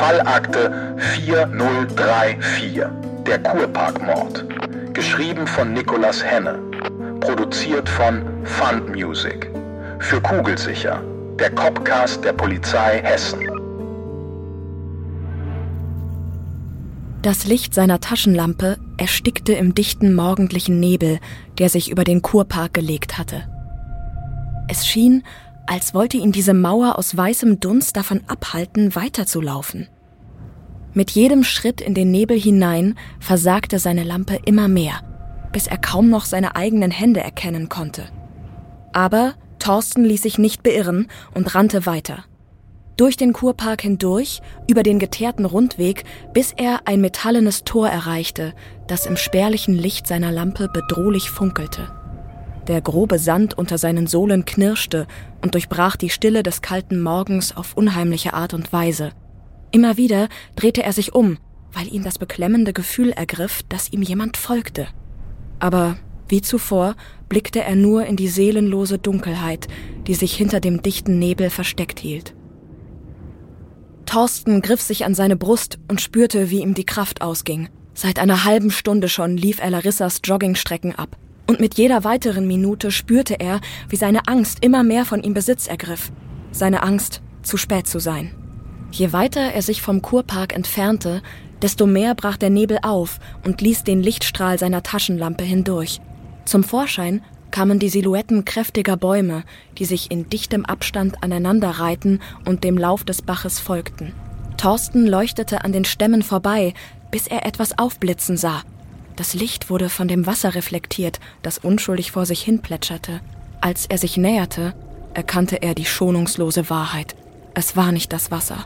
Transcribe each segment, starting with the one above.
Fallakte 4034, der Kurparkmord. Geschrieben von Nicolas Henne. Produziert von Fund Music. Für Kugelsicher, der Copcast der Polizei Hessen. Das Licht seiner Taschenlampe erstickte im dichten morgendlichen Nebel, der sich über den Kurpark gelegt hatte. Es schien, als wollte ihn diese Mauer aus weißem Dunst davon abhalten, weiterzulaufen. Mit jedem Schritt in den Nebel hinein versagte seine Lampe immer mehr, bis er kaum noch seine eigenen Hände erkennen konnte. Aber Thorsten ließ sich nicht beirren und rannte weiter. Durch den Kurpark hindurch, über den geteerten Rundweg, bis er ein metallenes Tor erreichte, das im spärlichen Licht seiner Lampe bedrohlich funkelte. Der grobe Sand unter seinen Sohlen knirschte und durchbrach die Stille des kalten Morgens auf unheimliche Art und Weise. Immer wieder drehte er sich um, weil ihn das beklemmende Gefühl ergriff, dass ihm jemand folgte. Aber wie zuvor blickte er nur in die seelenlose Dunkelheit, die sich hinter dem dichten Nebel versteckt hielt. Thorsten griff sich an seine Brust und spürte, wie ihm die Kraft ausging. Seit einer halben Stunde schon lief er Larissas Joggingstrecken ab. Und mit jeder weiteren Minute spürte er, wie seine Angst immer mehr von ihm Besitz ergriff. Seine Angst, zu spät zu sein. Je weiter er sich vom Kurpark entfernte, desto mehr brach der Nebel auf und ließ den Lichtstrahl seiner Taschenlampe hindurch. Zum Vorschein kamen die Silhouetten kräftiger Bäume, die sich in dichtem Abstand aneinanderreihten und dem Lauf des Baches folgten. Thorsten leuchtete an den Stämmen vorbei, bis er etwas aufblitzen sah. Das Licht wurde von dem Wasser reflektiert, das unschuldig vor sich hin plätscherte. Als er sich näherte, erkannte er die schonungslose Wahrheit. Es war nicht das Wasser.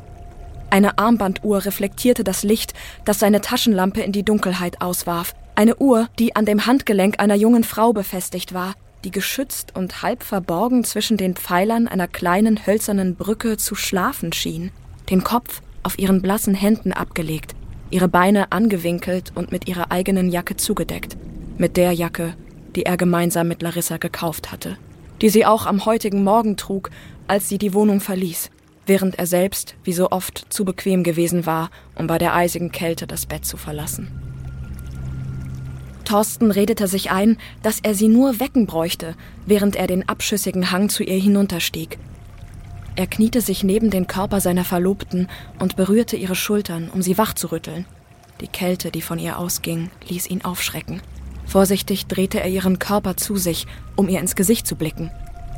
Eine Armbanduhr reflektierte das Licht, das seine Taschenlampe in die Dunkelheit auswarf. Eine Uhr, die an dem Handgelenk einer jungen Frau befestigt war, die geschützt und halb verborgen zwischen den Pfeilern einer kleinen hölzernen Brücke zu schlafen schien, den Kopf auf ihren blassen Händen abgelegt, ihre Beine angewinkelt und mit ihrer eigenen Jacke zugedeckt, mit der Jacke, die er gemeinsam mit Larissa gekauft hatte, die sie auch am heutigen Morgen trug, als sie die Wohnung verließ während er selbst, wie so oft, zu bequem gewesen war, um bei der eisigen Kälte das Bett zu verlassen. Thorsten redete sich ein, dass er sie nur wecken bräuchte, während er den abschüssigen Hang zu ihr hinunterstieg. Er kniete sich neben den Körper seiner Verlobten und berührte ihre Schultern, um sie wach zu rütteln. Die Kälte, die von ihr ausging, ließ ihn aufschrecken. Vorsichtig drehte er ihren Körper zu sich, um ihr ins Gesicht zu blicken.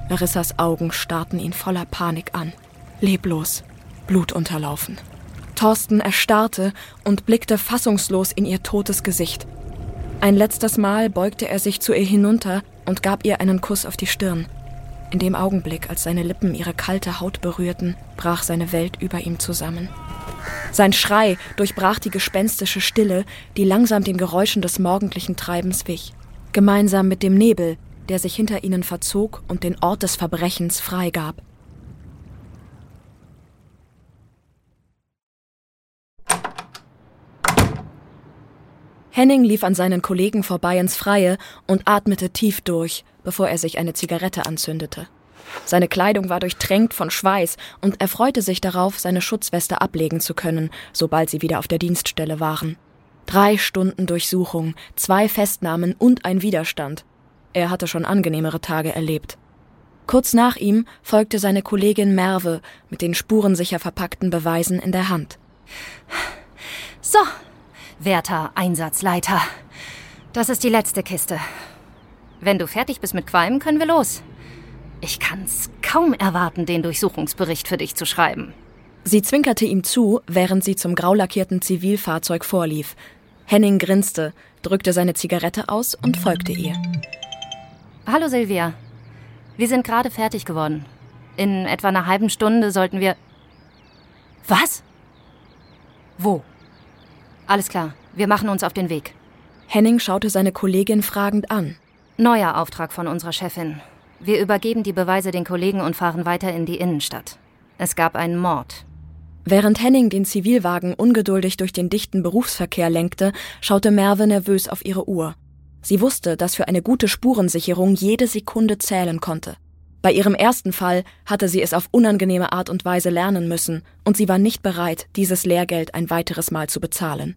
Larissas Augen starrten ihn voller Panik an leblos, blutunterlaufen. Thorsten erstarrte und blickte fassungslos in ihr totes Gesicht. Ein letztes Mal beugte er sich zu ihr hinunter und gab ihr einen Kuss auf die Stirn. In dem Augenblick, als seine Lippen ihre kalte Haut berührten, brach seine Welt über ihm zusammen. Sein Schrei durchbrach die gespenstische Stille, die langsam den Geräuschen des morgendlichen Treibens wich. Gemeinsam mit dem Nebel, der sich hinter ihnen verzog und den Ort des Verbrechens freigab. Henning lief an seinen Kollegen vorbei ins Freie und atmete tief durch, bevor er sich eine Zigarette anzündete. Seine Kleidung war durchtränkt von Schweiß und er freute sich darauf, seine Schutzweste ablegen zu können, sobald sie wieder auf der Dienststelle waren. Drei Stunden Durchsuchung, zwei Festnahmen und ein Widerstand. Er hatte schon angenehmere Tage erlebt. Kurz nach ihm folgte seine Kollegin Merve mit den spurensicher verpackten Beweisen in der Hand. So, Werter Einsatzleiter. Das ist die letzte Kiste. Wenn du fertig bist mit Qualm, können wir los. Ich kann's kaum erwarten, den Durchsuchungsbericht für dich zu schreiben. Sie zwinkerte ihm zu, während sie zum graulackierten Zivilfahrzeug vorlief. Henning grinste, drückte seine Zigarette aus und folgte ihr. Hallo Silvia. Wir sind gerade fertig geworden. In etwa einer halben Stunde sollten wir. Was? Wo? Alles klar, wir machen uns auf den Weg. Henning schaute seine Kollegin fragend an. Neuer Auftrag von unserer Chefin. Wir übergeben die Beweise den Kollegen und fahren weiter in die Innenstadt. Es gab einen Mord. Während Henning den Zivilwagen ungeduldig durch den dichten Berufsverkehr lenkte, schaute Merve nervös auf ihre Uhr. Sie wusste, dass für eine gute Spurensicherung jede Sekunde zählen konnte. Bei ihrem ersten Fall hatte sie es auf unangenehme Art und Weise lernen müssen, und sie war nicht bereit, dieses Lehrgeld ein weiteres Mal zu bezahlen.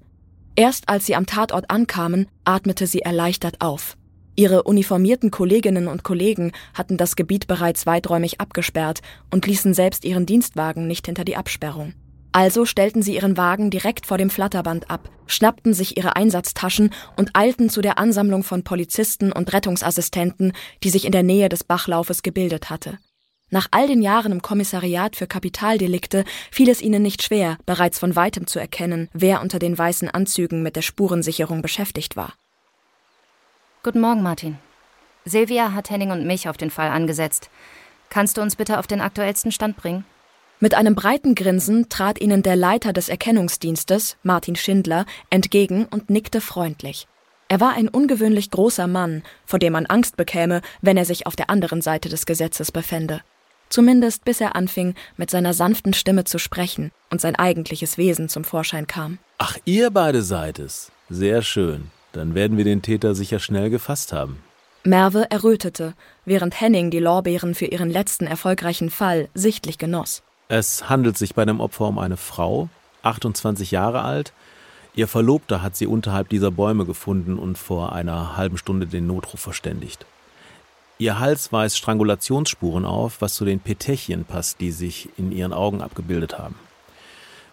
Erst als sie am Tatort ankamen, atmete sie erleichtert auf. Ihre uniformierten Kolleginnen und Kollegen hatten das Gebiet bereits weiträumig abgesperrt und ließen selbst ihren Dienstwagen nicht hinter die Absperrung. Also stellten sie ihren Wagen direkt vor dem Flatterband ab, schnappten sich ihre Einsatztaschen und eilten zu der Ansammlung von Polizisten und Rettungsassistenten, die sich in der Nähe des Bachlaufes gebildet hatte. Nach all den Jahren im Kommissariat für Kapitaldelikte fiel es ihnen nicht schwer, bereits von weitem zu erkennen, wer unter den weißen Anzügen mit der Spurensicherung beschäftigt war. Guten Morgen, Martin. Silvia hat Henning und mich auf den Fall angesetzt. Kannst du uns bitte auf den aktuellsten Stand bringen? Mit einem breiten Grinsen trat ihnen der Leiter des Erkennungsdienstes, Martin Schindler, entgegen und nickte freundlich. Er war ein ungewöhnlich großer Mann, vor dem man Angst bekäme, wenn er sich auf der anderen Seite des Gesetzes befände. Zumindest bis er anfing, mit seiner sanften Stimme zu sprechen und sein eigentliches Wesen zum Vorschein kam. Ach, ihr beide seid es. Sehr schön. Dann werden wir den Täter sicher schnell gefasst haben. Merve errötete, während Henning die Lorbeeren für ihren letzten erfolgreichen Fall sichtlich genoss. Es handelt sich bei dem Opfer um eine Frau, 28 Jahre alt. Ihr Verlobter hat sie unterhalb dieser Bäume gefunden und vor einer halben Stunde den Notruf verständigt. Ihr Hals weist Strangulationsspuren auf, was zu den Petechien passt, die sich in ihren Augen abgebildet haben.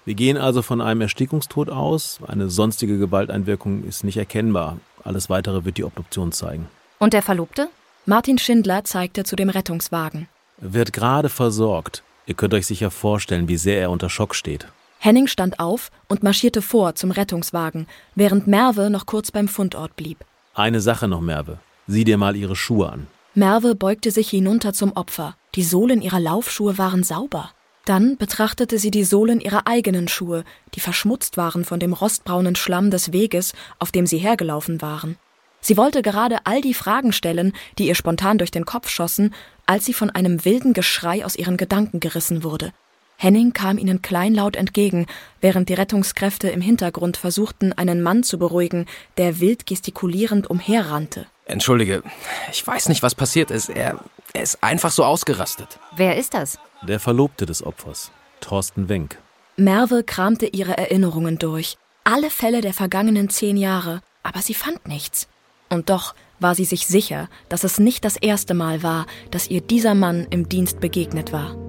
Wir gehen also von einem Erstickungstod aus. Eine sonstige Gewalteinwirkung ist nicht erkennbar. Alles weitere wird die Obduktion zeigen. Und der Verlobte? Martin Schindler zeigte zu dem Rettungswagen. Wird gerade versorgt. Ihr könnt euch sicher vorstellen, wie sehr er unter Schock steht. Henning stand auf und marschierte vor zum Rettungswagen, während Merve noch kurz beim Fundort blieb. Eine Sache noch, Merve. Sieh dir mal ihre Schuhe an. Merve beugte sich hinunter zum Opfer. Die Sohlen ihrer Laufschuhe waren sauber. Dann betrachtete sie die Sohlen ihrer eigenen Schuhe, die verschmutzt waren von dem rostbraunen Schlamm des Weges, auf dem sie hergelaufen waren. Sie wollte gerade all die Fragen stellen, die ihr spontan durch den Kopf schossen, als sie von einem wilden Geschrei aus ihren Gedanken gerissen wurde. Henning kam ihnen kleinlaut entgegen, während die Rettungskräfte im Hintergrund versuchten, einen Mann zu beruhigen, der wild gestikulierend umherrannte. Entschuldige, ich weiß nicht, was passiert ist. Er, er ist einfach so ausgerastet. Wer ist das? Der Verlobte des Opfers, Thorsten Wenk. Merve kramte ihre Erinnerungen durch. Alle Fälle der vergangenen zehn Jahre, aber sie fand nichts. Und doch war sie sich sicher, dass es nicht das erste Mal war, dass ihr dieser Mann im Dienst begegnet war.